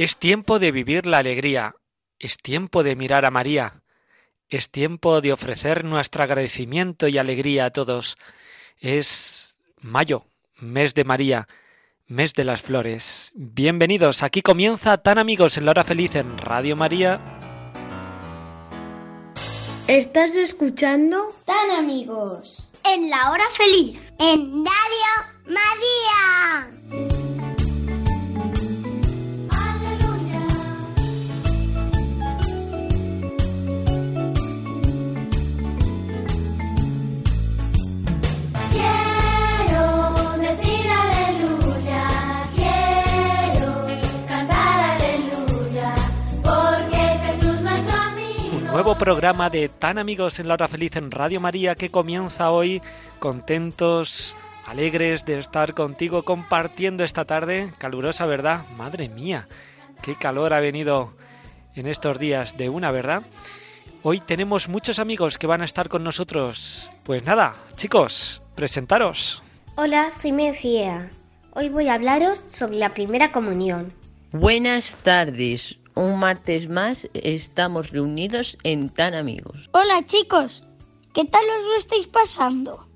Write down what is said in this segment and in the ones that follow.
Es tiempo de vivir la alegría, es tiempo de mirar a María, es tiempo de ofrecer nuestro agradecimiento y alegría a todos. Es mayo, mes de María, mes de las flores. Bienvenidos, aquí comienza Tan Amigos en la hora feliz en Radio María. ¿Estás escuchando? Tan amigos. En la hora feliz. En Radio María. Nuevo programa de Tan Amigos en la hora feliz en Radio María que comienza hoy contentos, alegres de estar contigo compartiendo esta tarde calurosa, ¿verdad? Madre mía, qué calor ha venido en estos días de una, ¿verdad? Hoy tenemos muchos amigos que van a estar con nosotros. Pues nada, chicos, presentaros. Hola, soy Mencía. Hoy voy a hablaros sobre la primera comunión. Buenas tardes. Un martes más estamos reunidos en Tan Amigos. Hola chicos, ¿qué tal os lo estáis pasando?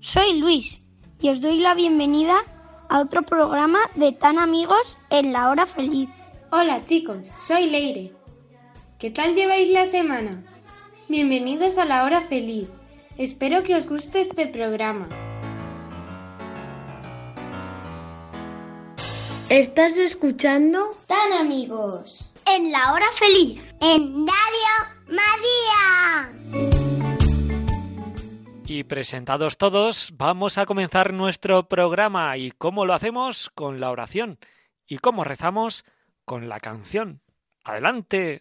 Soy Luis y os doy la bienvenida a otro programa de Tan Amigos en la hora feliz. Hola chicos, soy Leire. ¿Qué tal lleváis la semana? Bienvenidos a la hora feliz. Espero que os guste este programa. ¿Estás escuchando? Tan amigos. En la hora feliz. En Radio María. Y presentados todos, vamos a comenzar nuestro programa. ¿Y cómo lo hacemos? Con la oración. ¿Y cómo rezamos? Con la canción. Adelante.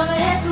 El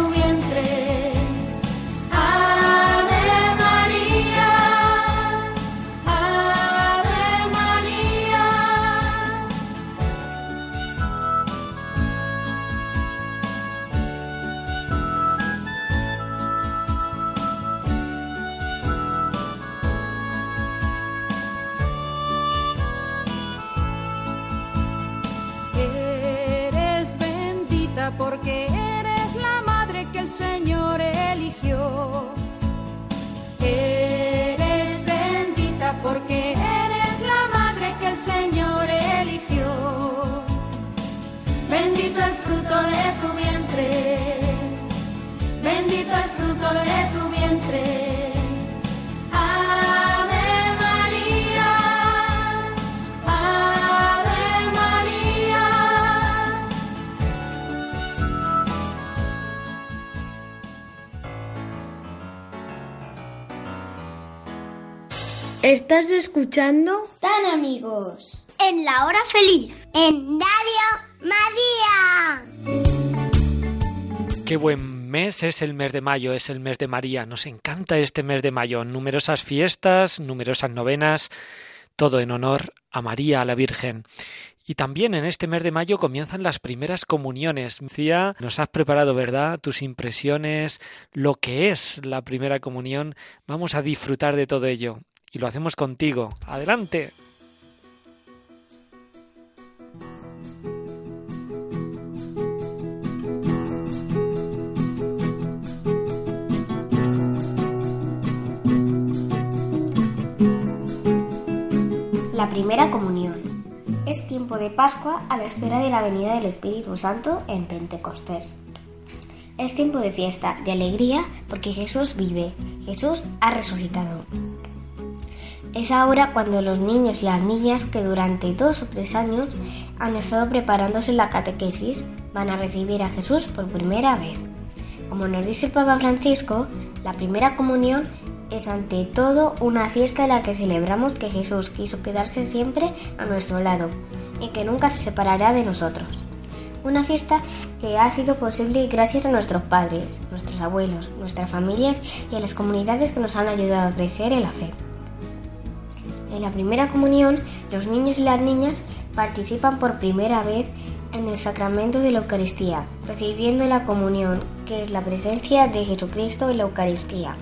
¿Estás escuchando? Tan amigos. En la hora feliz. En Radio María. Qué buen mes es el mes de mayo, es el mes de María. Nos encanta este mes de mayo. Numerosas fiestas, numerosas novenas, todo en honor a María, a la Virgen. Y también en este mes de mayo comienzan las primeras comuniones. Lucía, nos has preparado, ¿verdad? Tus impresiones, lo que es la primera comunión. Vamos a disfrutar de todo ello. Y lo hacemos contigo. Adelante. Primera comunión. Es tiempo de Pascua a la espera de la venida del Espíritu Santo en Pentecostés. Es tiempo de fiesta, de alegría, porque Jesús vive, Jesús ha resucitado. Es ahora cuando los niños y las niñas que durante dos o tres años han estado preparándose la catequesis van a recibir a Jesús por primera vez. Como nos dice el Papa Francisco, la primera comunión es ante todo una fiesta en la que celebramos que Jesús quiso quedarse siempre a nuestro lado y que nunca se separará de nosotros. Una fiesta que ha sido posible gracias a nuestros padres, nuestros abuelos, nuestras familias y a las comunidades que nos han ayudado a crecer en la fe. En la primera comunión, los niños y las niñas participan por primera vez en el sacramento de la Eucaristía, recibiendo la comunión, que es la presencia de Jesucristo en la Eucaristía,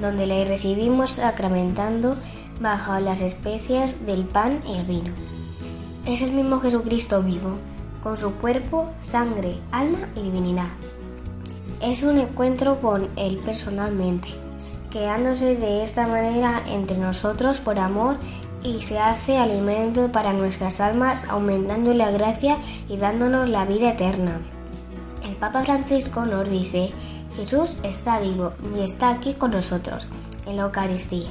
donde le recibimos sacramentando bajo las especias del pan y el vino. Es el mismo Jesucristo vivo, con su cuerpo, sangre, alma y divinidad. Es un encuentro con Él personalmente, quedándose de esta manera entre nosotros por amor y se hace alimento para nuestras almas, aumentando la gracia y dándonos la vida eterna. El Papa Francisco nos dice, Jesús está vivo y está aquí con nosotros, en la Eucaristía.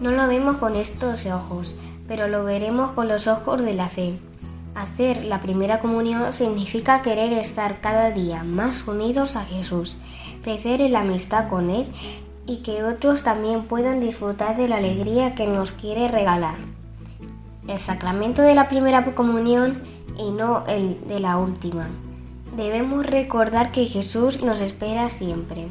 No lo vemos con estos ojos, pero lo veremos con los ojos de la fe. Hacer la primera comunión significa querer estar cada día más unidos a Jesús, crecer en la amistad con Él y que otros también puedan disfrutar de la alegría que nos quiere regalar. El sacramento de la primera comunión y no el de la última. Debemos recordar que Jesús nos espera siempre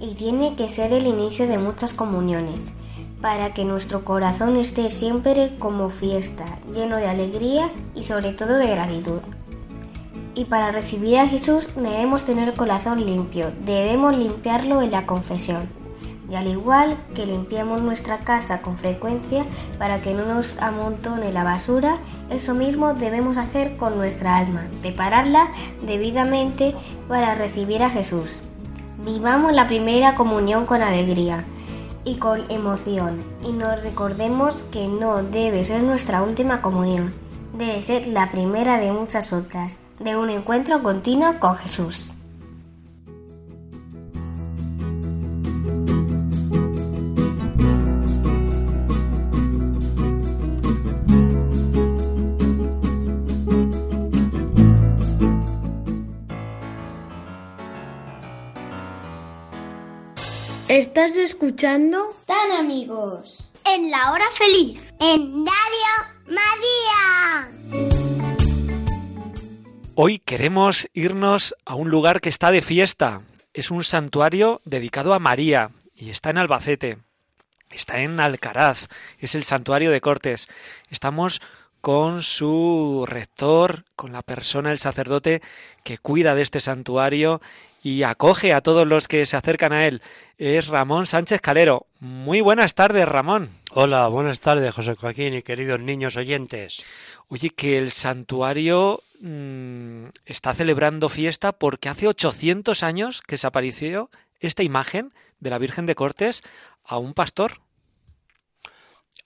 y tiene que ser el inicio de muchas comuniones para que nuestro corazón esté siempre como fiesta, lleno de alegría y sobre todo de gratitud. Y para recibir a Jesús debemos tener el corazón limpio, debemos limpiarlo en la confesión. Y al igual que limpiamos nuestra casa con frecuencia para que no nos amontone la basura, eso mismo debemos hacer con nuestra alma, prepararla debidamente para recibir a Jesús. Vivamos la primera comunión con alegría y con emoción y nos recordemos que no debe ser nuestra última comunión, debe ser la primera de muchas otras, de un encuentro continuo con Jesús. ¿Estás escuchando? Tan amigos. En la hora feliz. En Radio María. Hoy queremos irnos a un lugar que está de fiesta. Es un santuario dedicado a María y está en Albacete. Está en Alcaraz. Es el santuario de Cortes. Estamos con su rector, con la persona, el sacerdote que cuida de este santuario y acoge a todos los que se acercan a él. Es Ramón Sánchez Calero. Muy buenas tardes, Ramón. Hola, buenas tardes, José Joaquín y queridos niños oyentes. Oye, que el santuario mmm, está celebrando fiesta porque hace 800 años que se apareció esta imagen de la Virgen de Cortes a un pastor.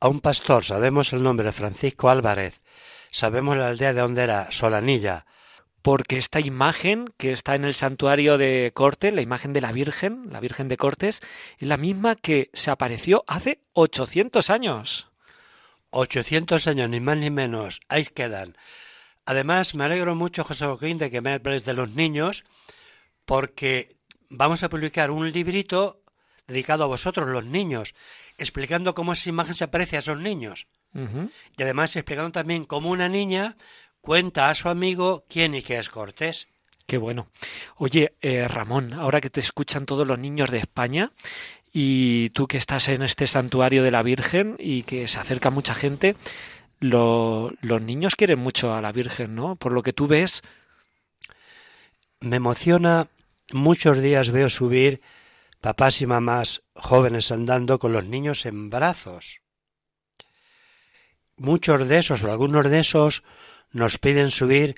A un pastor, sabemos el nombre, Francisco Álvarez. Sabemos la aldea de donde era, Solanilla porque esta imagen que está en el santuario de Cortes, la imagen de la Virgen, la Virgen de Cortes, es la misma que se apareció hace 800 años. 800 años, ni más ni menos, ahí quedan. Además, me alegro mucho, José Joaquín, de que me hables de los niños, porque vamos a publicar un librito dedicado a vosotros, los niños, explicando cómo esa imagen se aparece a esos niños. Uh -huh. Y además explicando también cómo una niña cuenta a su amigo quién y qué es Cortés. Qué bueno. Oye, eh, Ramón, ahora que te escuchan todos los niños de España y tú que estás en este santuario de la Virgen y que se acerca mucha gente, lo, los niños quieren mucho a la Virgen, ¿no? Por lo que tú ves. Me emociona, muchos días veo subir papás y mamás jóvenes andando con los niños en brazos. Muchos de esos o algunos de esos nos piden subir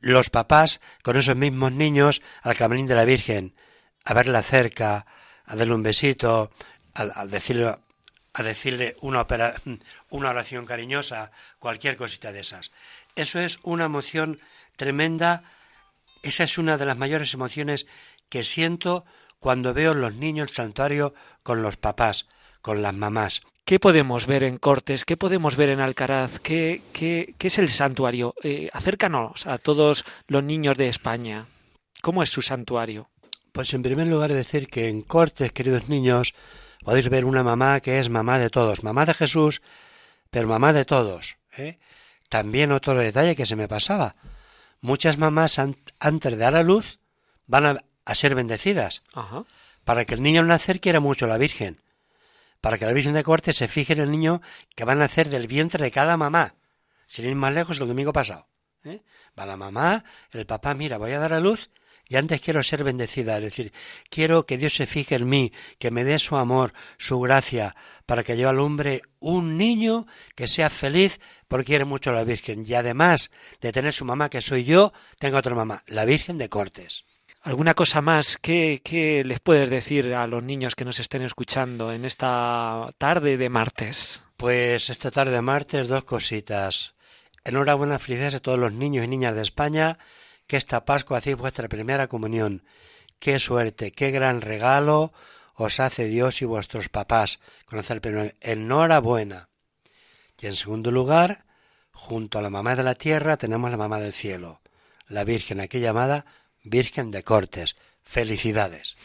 los papás con esos mismos niños al camarín de la Virgen, a verla cerca, a darle un besito, a, a decirle a decirle una, opera- una oración cariñosa, cualquier cosita de esas. Eso es una emoción tremenda. Esa es una de las mayores emociones que siento cuando veo los niños en el santuario con los papás, con las mamás. ¿Qué podemos ver en Cortes? ¿Qué podemos ver en Alcaraz? ¿Qué, qué, qué es el santuario? Eh, acércanos a todos los niños de España. ¿Cómo es su santuario? Pues en primer lugar decir que en Cortes, queridos niños, podéis ver una mamá que es mamá de todos, mamá de Jesús, pero mamá de todos. ¿eh? También otro detalle que se me pasaba. Muchas mamás an- antes de dar a luz van a, a ser bendecidas. Ajá. Para que el niño al nacer quiera mucho a la Virgen. Para que la Virgen de Cortes se fije en el niño que va a nacer del vientre de cada mamá. Sin ir más lejos, el domingo pasado. ¿eh? Va la mamá, el papá, mira, voy a dar a luz y antes quiero ser bendecida, es decir, quiero que Dios se fije en mí, que me dé su amor, su gracia, para que yo alumbre un niño que sea feliz porque quiere mucho a la Virgen. Y además de tener su mamá, que soy yo, tengo otra mamá, la Virgen de Cortes. ¿Alguna cosa más? ¿Qué, ¿Qué les puedes decir a los niños que nos estén escuchando en esta tarde de martes? Pues esta tarde de martes dos cositas. Enhorabuena, felicidades a todos los niños y niñas de España que esta Pascua hacéis vuestra primera comunión. Qué suerte, qué gran regalo os hace Dios y vuestros papás conocer primero. Enhorabuena. Y en segundo lugar, junto a la mamá de la tierra tenemos la mamá del cielo, la Virgen, aquí llamada Virgen de Cortes. Felicidades.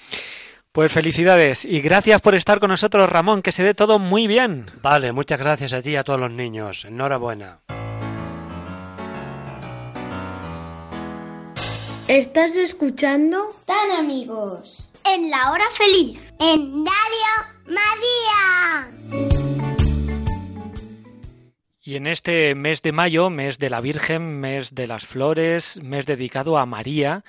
Pues felicidades y gracias por estar con nosotros, Ramón, que se dé todo muy bien. Vale, muchas gracias a ti y a todos los niños. Enhorabuena. ¿Estás escuchando? Tan amigos. En la hora feliz. En Radio María. Y en este mes de mayo, mes de la Virgen, mes de las flores, mes dedicado a María,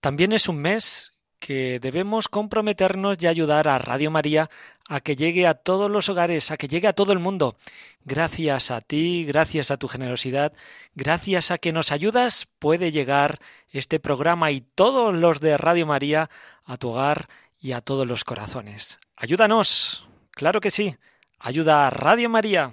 también es un mes que debemos comprometernos y ayudar a Radio María a que llegue a todos los hogares, a que llegue a todo el mundo. Gracias a ti, gracias a tu generosidad, gracias a que nos ayudas, puede llegar este programa y todos los de Radio María a tu hogar y a todos los corazones. Ayúdanos, claro que sí. Ayuda a Radio María.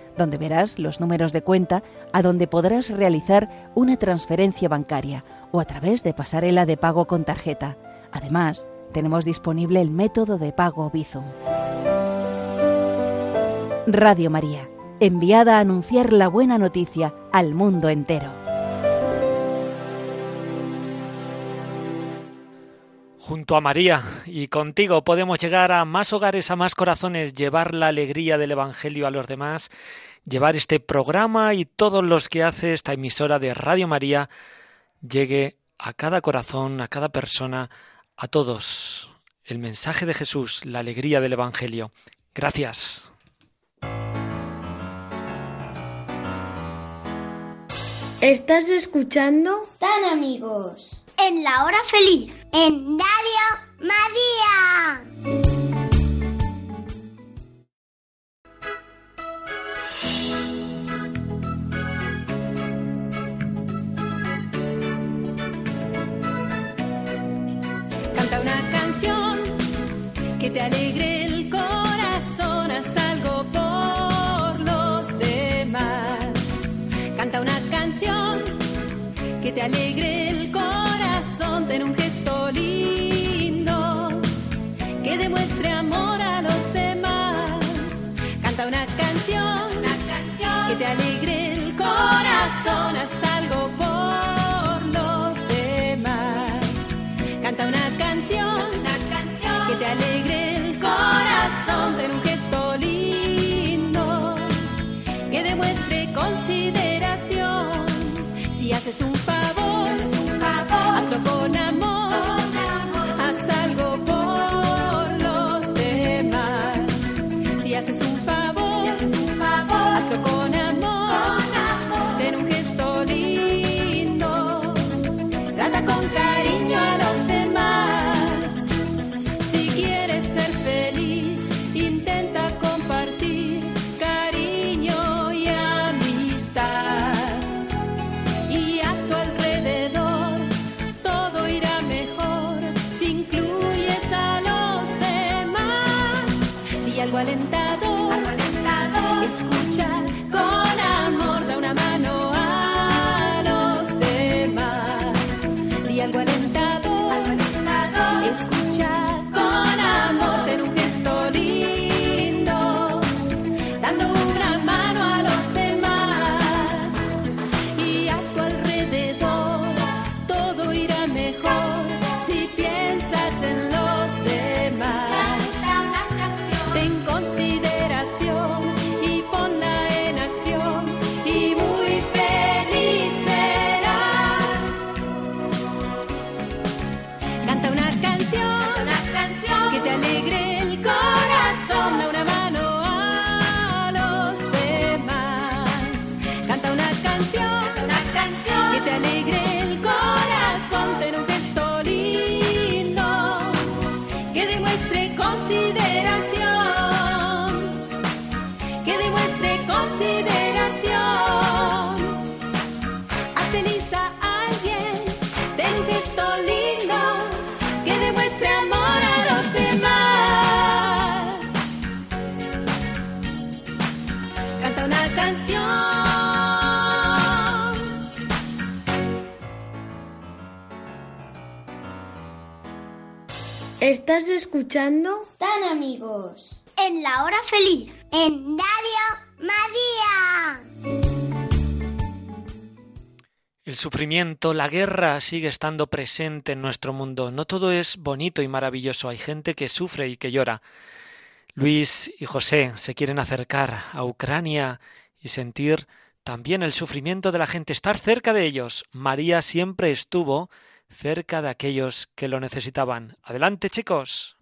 donde verás los números de cuenta a donde podrás realizar una transferencia bancaria o a través de pasarela de pago con tarjeta. Además, tenemos disponible el método de pago Bizum. Radio María, enviada a anunciar la buena noticia al mundo entero. Junto a María y contigo podemos llegar a más hogares, a más corazones, llevar la alegría del Evangelio a los demás, llevar este programa y todos los que hace esta emisora de Radio María llegue a cada corazón, a cada persona, a todos. El mensaje de Jesús, la alegría del Evangelio. Gracias. ¿Estás escuchando? Tan amigos. En la hora feliz en Dario María. Canta una canción que te alegre el corazón, haz algo por los demás. Canta una canción que te alegre ten un gesto lindo que demuestre amor a los demás. Canta una canción, que te alegre el corazón, escucha ¿Estás escuchando? Tan amigos. En la hora feliz. En Radio María. El sufrimiento, la guerra sigue estando presente en nuestro mundo. No todo es bonito y maravilloso. Hay gente que sufre y que llora. Luis y José se quieren acercar a Ucrania y sentir también el sufrimiento de la gente, estar cerca de ellos. María siempre estuvo cerca de aquellos que lo necesitaban. Adelante, chicos.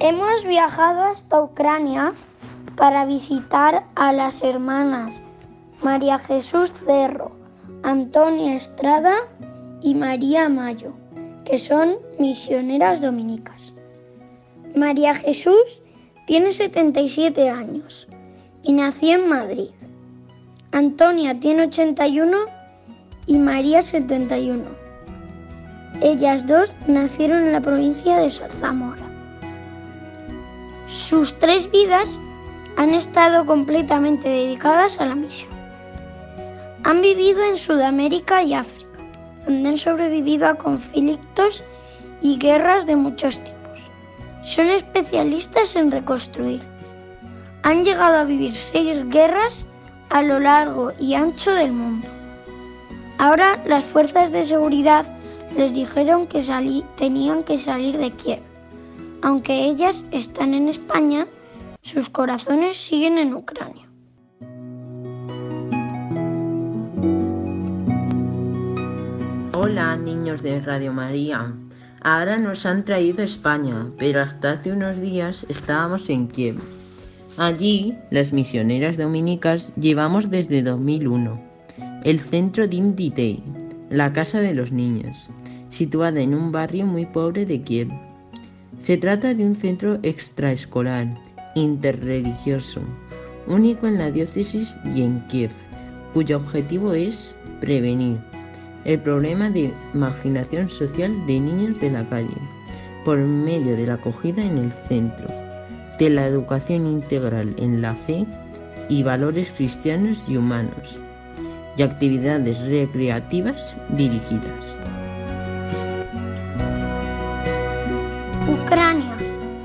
Hemos viajado hasta Ucrania para visitar a las hermanas María Jesús Cerro, Antonia Estrada y María Mayo, que son misioneras dominicas. María Jesús tiene 77 años y nació en Madrid. Antonia tiene 81 y María 71. Ellas dos nacieron en la provincia de Zamora. Sus tres vidas han estado completamente dedicadas a la misión. Han vivido en Sudamérica y África, donde han sobrevivido a conflictos y guerras de muchos tipos. Son especialistas en reconstruir. Han llegado a vivir seis guerras a lo largo y ancho del mundo. Ahora las fuerzas de seguridad les dijeron que tenían que salir de Kiev. Aunque ellas están en España, sus corazones siguen en Ucrania. Hola niños de Radio María. Ahora nos han traído a España, pero hasta hace unos días estábamos en Kiev. Allí, las misioneras dominicas llevamos desde 2001 el centro Dimditei, la casa de los niños, situada en un barrio muy pobre de Kiev. Se trata de un centro extraescolar, interreligioso, único en la diócesis y en Kiev, cuyo objetivo es prevenir el problema de marginación social de niños de la calle por medio de la acogida en el centro, de la educación integral en la fe y valores cristianos y humanos, y actividades recreativas dirigidas. Ucrania,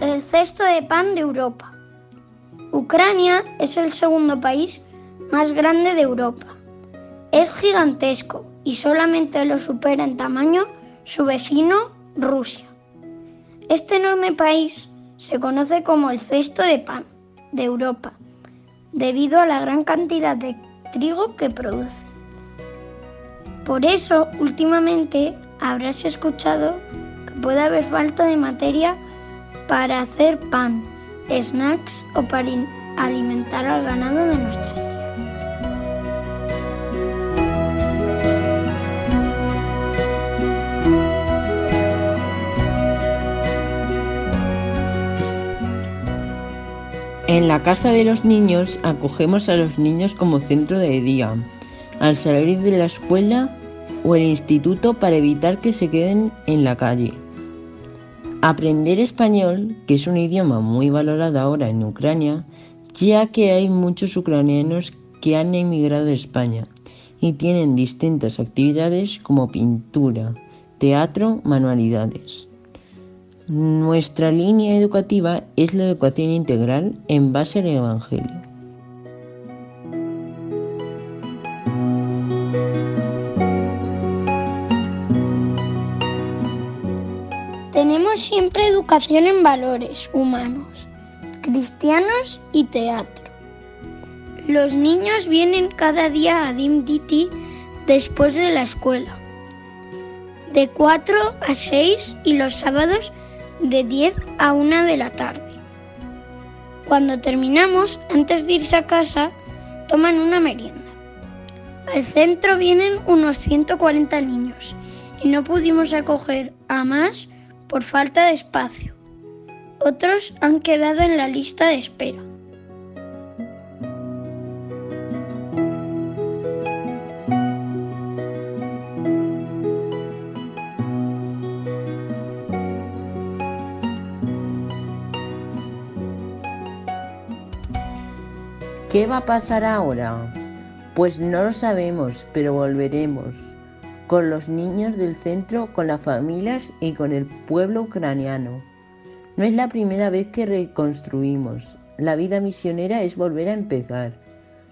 el cesto de pan de Europa. Ucrania es el segundo país más grande de Europa. Es gigantesco y solamente lo supera en tamaño su vecino Rusia. Este enorme país se conoce como el cesto de pan de Europa, debido a la gran cantidad de trigo que produce. Por eso, últimamente, habrás escuchado que puede haber falta de materia para hacer pan, snacks o para alimentar al ganado de nuestras En la casa de los niños acogemos a los niños como centro de día, al salir de la escuela o el instituto para evitar que se queden en la calle. Aprender español, que es un idioma muy valorado ahora en Ucrania, ya que hay muchos ucranianos que han emigrado de España y tienen distintas actividades como pintura, teatro, manualidades. Nuestra línea educativa es la educación integral en base al Evangelio. Tenemos siempre educación en valores humanos, cristianos y teatro. Los niños vienen cada día a Dim Diti después de la escuela, de 4 a 6 y los sábados de 10 a 1 de la tarde. Cuando terminamos, antes de irse a casa, toman una merienda. Al centro vienen unos 140 niños y no pudimos acoger a más por falta de espacio. Otros han quedado en la lista de espera. ¿Qué va a pasar ahora? Pues no lo sabemos, pero volveremos. Con los niños del centro, con las familias y con el pueblo ucraniano. No es la primera vez que reconstruimos. La vida misionera es volver a empezar.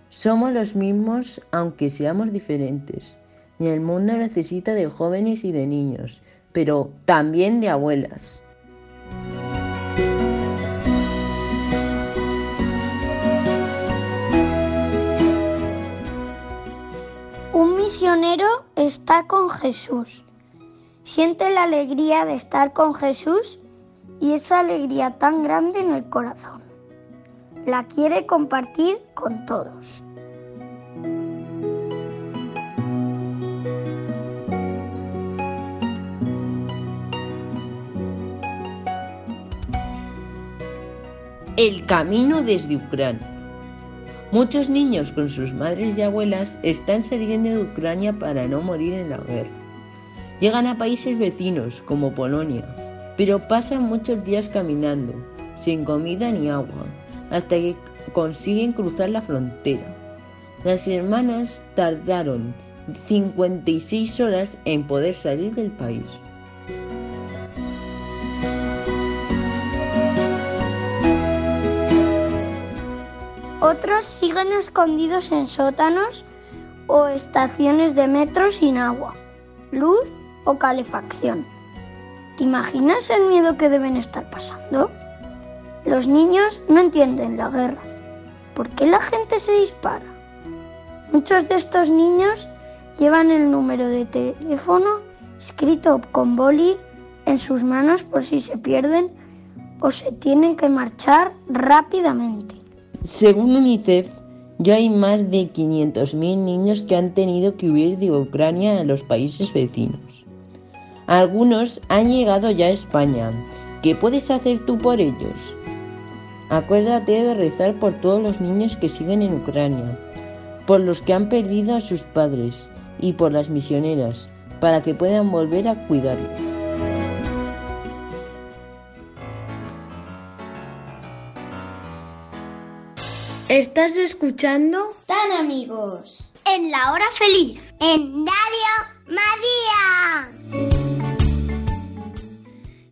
Somos los mismos aunque seamos diferentes. Y el mundo necesita de jóvenes y de niños, pero también de abuelas. Misionero está con Jesús. Siente la alegría de estar con Jesús y esa alegría tan grande en el corazón. La quiere compartir con todos. El camino desde Ucrania. Muchos niños con sus madres y abuelas están saliendo de Ucrania para no morir en la guerra. Llegan a países vecinos como Polonia, pero pasan muchos días caminando, sin comida ni agua, hasta que consiguen cruzar la frontera. Las hermanas tardaron 56 horas en poder salir del país. Otros siguen escondidos en sótanos o estaciones de metro sin agua, luz o calefacción. ¿Te imaginas el miedo que deben estar pasando? Los niños no entienden la guerra. ¿Por qué la gente se dispara? Muchos de estos niños llevan el número de teléfono escrito con boli en sus manos por si se pierden o se tienen que marchar rápidamente. Según UNICEF, ya hay más de 500.000 niños que han tenido que huir de Ucrania a los países vecinos. Algunos han llegado ya a España. ¿Qué puedes hacer tú por ellos? Acuérdate de rezar por todos los niños que siguen en Ucrania. por los que han perdido a sus padres y por las misioneras, para que puedan volver a cuidarlos. ¿Estás escuchando? Tan amigos. En la hora feliz. En Radio María.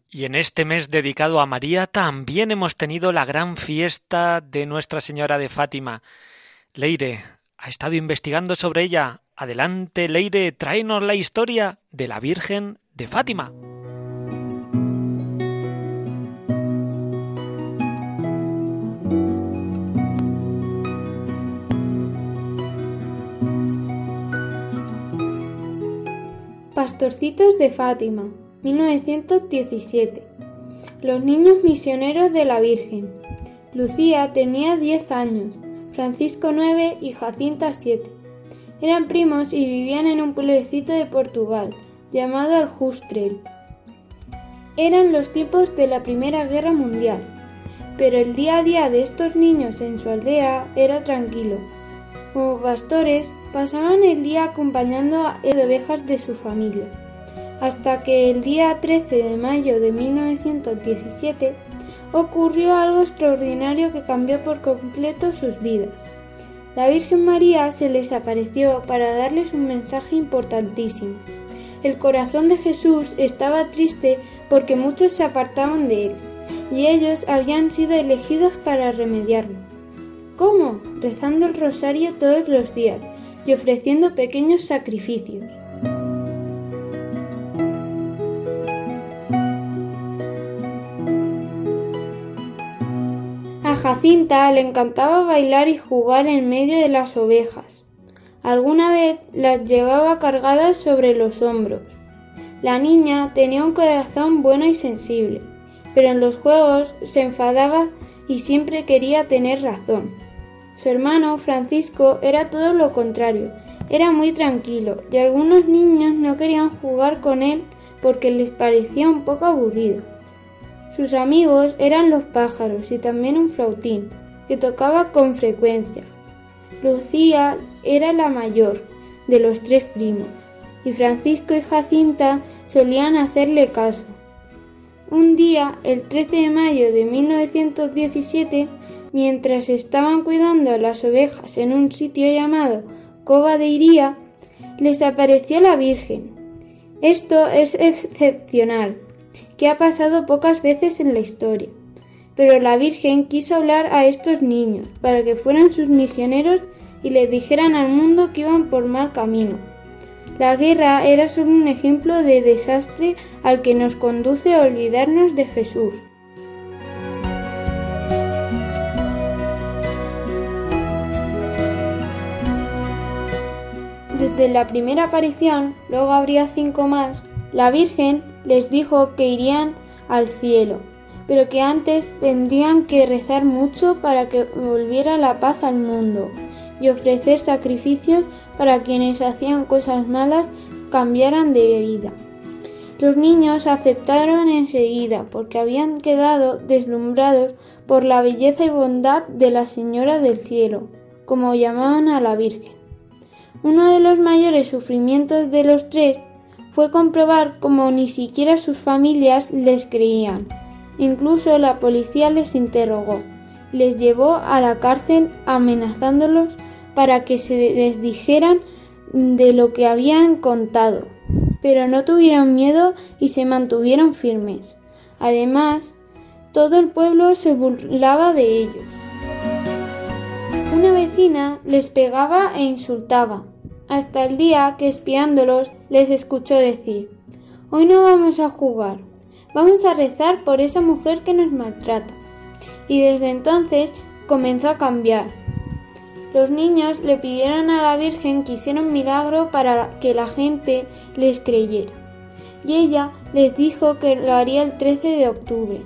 Y en este mes dedicado a María también hemos tenido la gran fiesta de Nuestra Señora de Fátima. Leire, ha estado investigando sobre ella. Adelante, Leire, tráenos la historia de la Virgen de Fátima. Pastorcitos de Fátima, 1917. Los niños misioneros de la Virgen. Lucía tenía 10 años, Francisco 9 y Jacinta 7. Eran primos y vivían en un pueblecito de Portugal, llamado Aljustrel. Eran los tiempos de la Primera Guerra Mundial, pero el día a día de estos niños en su aldea era tranquilo. Como pastores, pasaban el día acompañando a las ovejas de su familia, hasta que el día 13 de mayo de 1917 ocurrió algo extraordinario que cambió por completo sus vidas. La Virgen María se les apareció para darles un mensaje importantísimo. El corazón de Jesús estaba triste porque muchos se apartaban de él, y ellos habían sido elegidos para remediarlo. ¿Cómo? Rezando el rosario todos los días y ofreciendo pequeños sacrificios. A Jacinta le encantaba bailar y jugar en medio de las ovejas. Alguna vez las llevaba cargadas sobre los hombros. La niña tenía un corazón bueno y sensible, pero en los juegos se enfadaba y siempre quería tener razón. Su hermano Francisco era todo lo contrario, era muy tranquilo y algunos niños no querían jugar con él porque les parecía un poco aburrido. Sus amigos eran los pájaros y también un flautín, que tocaba con frecuencia. Lucía era la mayor de los tres primos, y Francisco y Jacinta solían hacerle caso. Un día, el 13 de mayo de 1917, mientras estaban cuidando las ovejas en un sitio llamado Cova de Iría, les apareció la Virgen. Esto es excepcional, que ha pasado pocas veces en la historia. Pero la Virgen quiso hablar a estos niños para que fueran sus misioneros y les dijeran al mundo que iban por mal camino. La guerra era solo un ejemplo de desastre al que nos conduce a olvidarnos de Jesús. Desde la primera aparición, luego habría cinco más, la Virgen les dijo que irían al cielo, pero que antes tendrían que rezar mucho para que volviera la paz al mundo y ofrecer sacrificios para quienes hacían cosas malas cambiaran de vida. Los niños aceptaron enseguida porque habían quedado deslumbrados por la belleza y bondad de la Señora del Cielo, como llamaban a la Virgen. Uno de los mayores sufrimientos de los tres fue comprobar cómo ni siquiera sus familias les creían. Incluso la policía les interrogó, les llevó a la cárcel amenazándolos para que se desdijeran de lo que habían contado, pero no tuvieron miedo y se mantuvieron firmes. Además, todo el pueblo se burlaba de ellos. Una vecina les pegaba e insultaba, hasta el día que espiándolos les escuchó decir Hoy no vamos a jugar, vamos a rezar por esa mujer que nos maltrata. Y desde entonces comenzó a cambiar. Los niños le pidieron a la Virgen que hiciera un milagro para que la gente les creyera. Y ella les dijo que lo haría el 13 de octubre.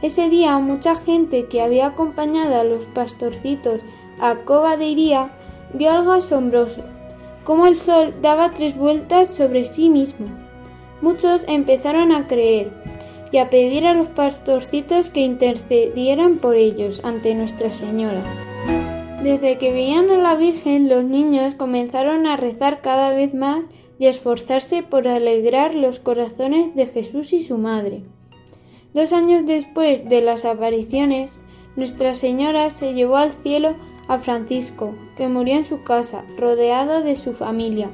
Ese día mucha gente que había acompañado a los pastorcitos a Cova de Iría vio algo asombroso, como el sol daba tres vueltas sobre sí mismo. Muchos empezaron a creer y a pedir a los pastorcitos que intercedieran por ellos ante Nuestra Señora. Desde que veían a la Virgen, los niños comenzaron a rezar cada vez más y a esforzarse por alegrar los corazones de Jesús y su madre. Dos años después de las apariciones, Nuestra Señora se llevó al cielo a Francisco, que murió en su casa, rodeado de su familia.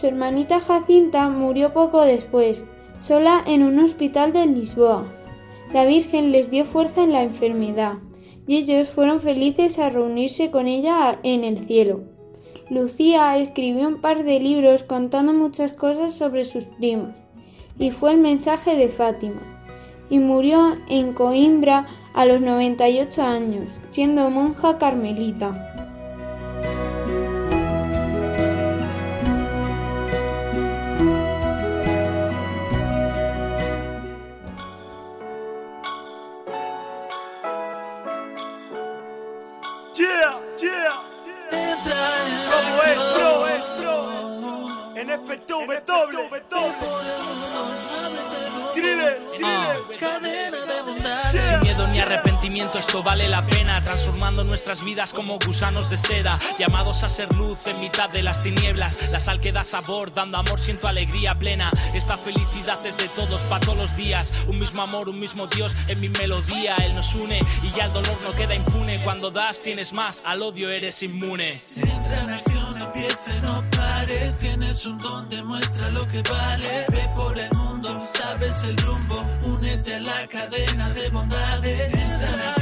Su hermanita Jacinta murió poco después, sola en un hospital de Lisboa. La Virgen les dio fuerza en la enfermedad, y ellos fueron felices a reunirse con ella en el cielo. Lucía escribió un par de libros contando muchas cosas sobre sus primos, y fue el mensaje de Fátima, y murió en Coimbra a los 98 años, siendo monja carmelita. Yeah, yeah. Entra en ¿Cómo es, bro? Es, bro. En FW, ni arrepentimiento, esto vale la pena. Transformando nuestras vidas como gusanos de seda. Llamados a ser luz en mitad de las tinieblas. La sal que da sabor, dando amor, siento alegría plena. Esta felicidad es de todos, para todos los días. Un mismo amor, un mismo Dios en mi melodía. Él nos une y ya el dolor no queda impune. Cuando das, tienes más, al odio eres inmune. Entra en acción, empieza, no Tienes un don, demuestra lo que vales. Ve por el mundo, sabes el rumbo. Únete a la cadena de bondades. Entra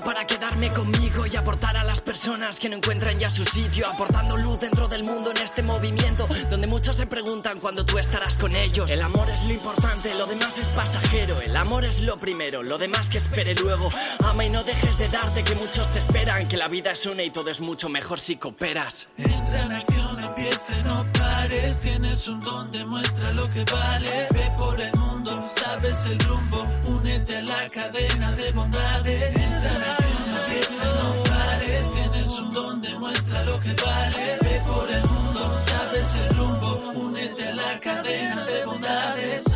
para quedarme conmigo y aportar a las personas que no encuentran ya su sitio, aportando luz dentro del mundo en este movimiento, donde muchos se preguntan cuándo tú estarás con ellos. El amor es lo importante, lo demás es pasajero. El amor es lo primero, lo demás que espere luego. Ama y no dejes de darte que muchos te esperan, que la vida es una y todo es mucho mejor si cooperas. Entra en acción, empieza, no pares. Tienes un don, demuestra lo que vales. Ve por el mundo, sabes el rumbo. Únete a la cadena de bondades. Entra en acción, empieza, no pares. Tienes un don, demuestra lo que vales. Ve por el mundo, sabes el rumbo. Únete a la cadena de bondades.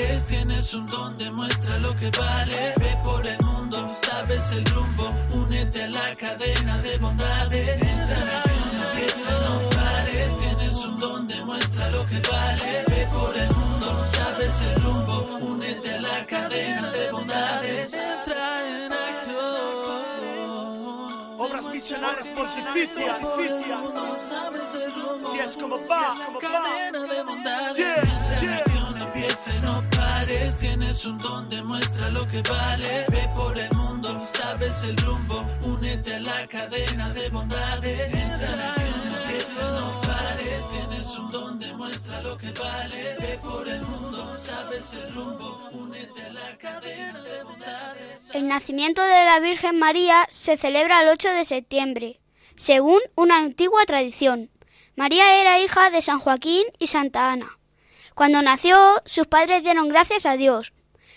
Tienes un don, demuestra lo que vales. Ve por el mundo, sabes el rumbo. Únete a la cadena de bondades. Entra en acción, empieza, no pares. Tienes un don, demuestra lo que vales. Ve por el mundo, sabes el rumbo. Únete a la cadena de bondades. Entra en Obras misionales pontificias. Si es como va, cadena de bondades. Pares. Tienes un don, demuestra lo que vales. Ve por el mundo, sabes el rumbo. Únete a la cadena de bondades. Entra empieza, no pares. Tienes un don, demuestra lo que vales. Ve por el mundo, sabes el rumbo. Únete a la cadena de bondades. El nacimiento de la Virgen María se celebra el 8 de septiembre, según una antigua tradición. María era hija de San Joaquín y Santa Ana. Cuando nació, sus padres dieron gracias a Dios.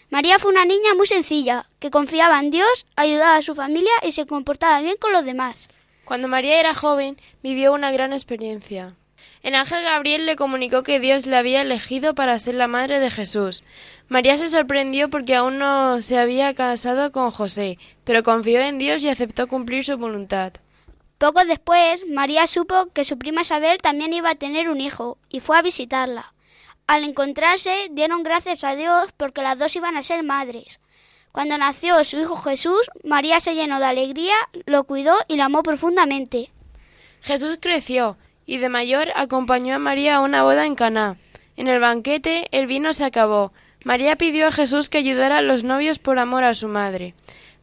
María fue una niña muy sencilla, que confiaba en Dios, ayudaba a su familia y se comportaba bien con los demás. Cuando María era joven, vivió una gran experiencia. El ángel Gabriel le comunicó que Dios le había elegido para ser la madre de Jesús. María se sorprendió porque aún no se había casado con José, pero confió en Dios y aceptó cumplir su voluntad. Poco después, María supo que su prima Isabel también iba a tener un hijo y fue a visitarla. Al encontrarse, dieron gracias a Dios porque las dos iban a ser madres. Cuando nació su hijo Jesús, María se llenó de alegría, lo cuidó y lo amó profundamente. Jesús creció y de mayor acompañó a María a una boda en Caná. En el banquete el vino se acabó. María pidió a Jesús que ayudara a los novios por amor a su madre.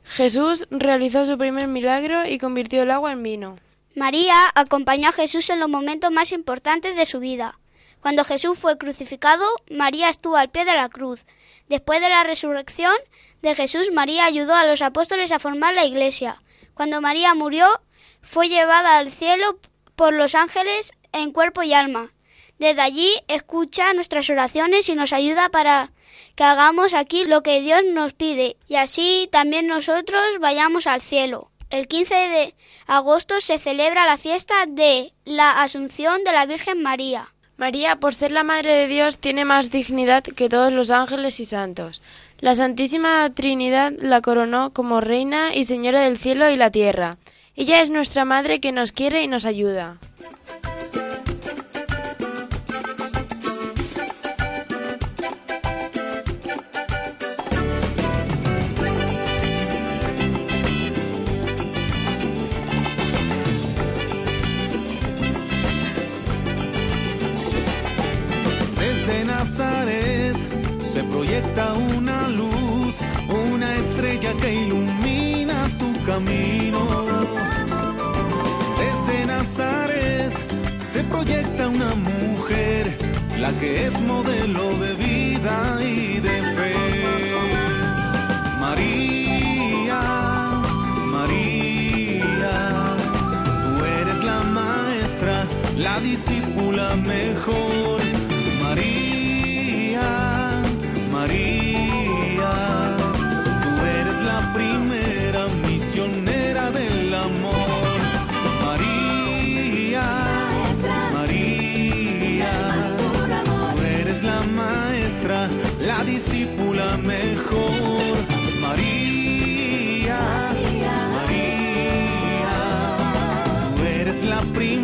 Jesús realizó su primer milagro y convirtió el agua en vino. María acompañó a Jesús en los momentos más importantes de su vida. Cuando Jesús fue crucificado, María estuvo al pie de la cruz. Después de la resurrección de Jesús, María ayudó a los apóstoles a formar la iglesia. Cuando María murió, fue llevada al cielo por los ángeles en cuerpo y alma. Desde allí escucha nuestras oraciones y nos ayuda para que hagamos aquí lo que Dios nos pide y así también nosotros vayamos al cielo. El 15 de agosto se celebra la fiesta de la Asunción de la Virgen María. María, por ser la Madre de Dios, tiene más dignidad que todos los ángeles y santos. La Santísima Trinidad la coronó como Reina y Señora del cielo y la tierra. Ella es nuestra Madre que nos quiere y nos ayuda. Nazaret se proyecta una luz, una estrella que ilumina tu camino. Desde Nazaret se proyecta una mujer, la que es modelo de vida y de fe. María, María, tú eres la maestra, la discípula mejor. Discípula mejor. María, María, tú eres la primera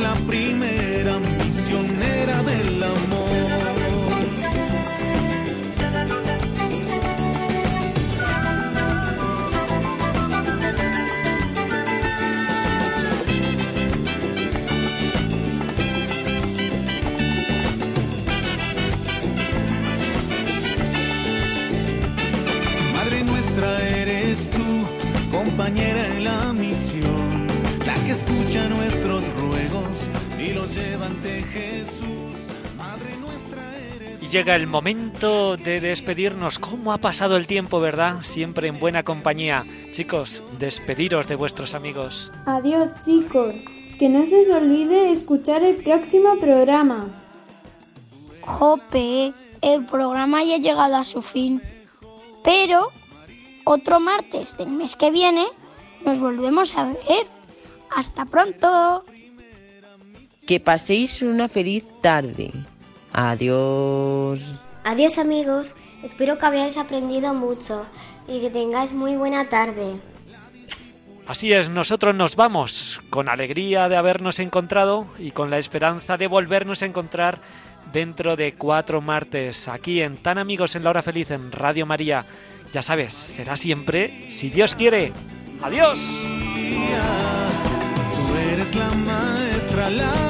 la primera llega el momento de despedirnos. ¿Cómo ha pasado el tiempo, verdad? Siempre en buena compañía. Chicos, despediros de vuestros amigos. Adiós chicos, que no se os olvide escuchar el próximo programa. Jope, el programa ya ha llegado a su fin. Pero otro martes del mes que viene nos volvemos a ver. Hasta pronto. Que paséis una feliz tarde. Adiós. Adiós amigos, espero que hayáis aprendido mucho y que tengáis muy buena tarde. Así es, nosotros nos vamos con alegría de habernos encontrado y con la esperanza de volvernos a encontrar dentro de cuatro martes aquí en Tan Amigos en la Hora Feliz en Radio María. Ya sabes, será siempre, si Dios quiere. Adiós. Tú eres la maestra, la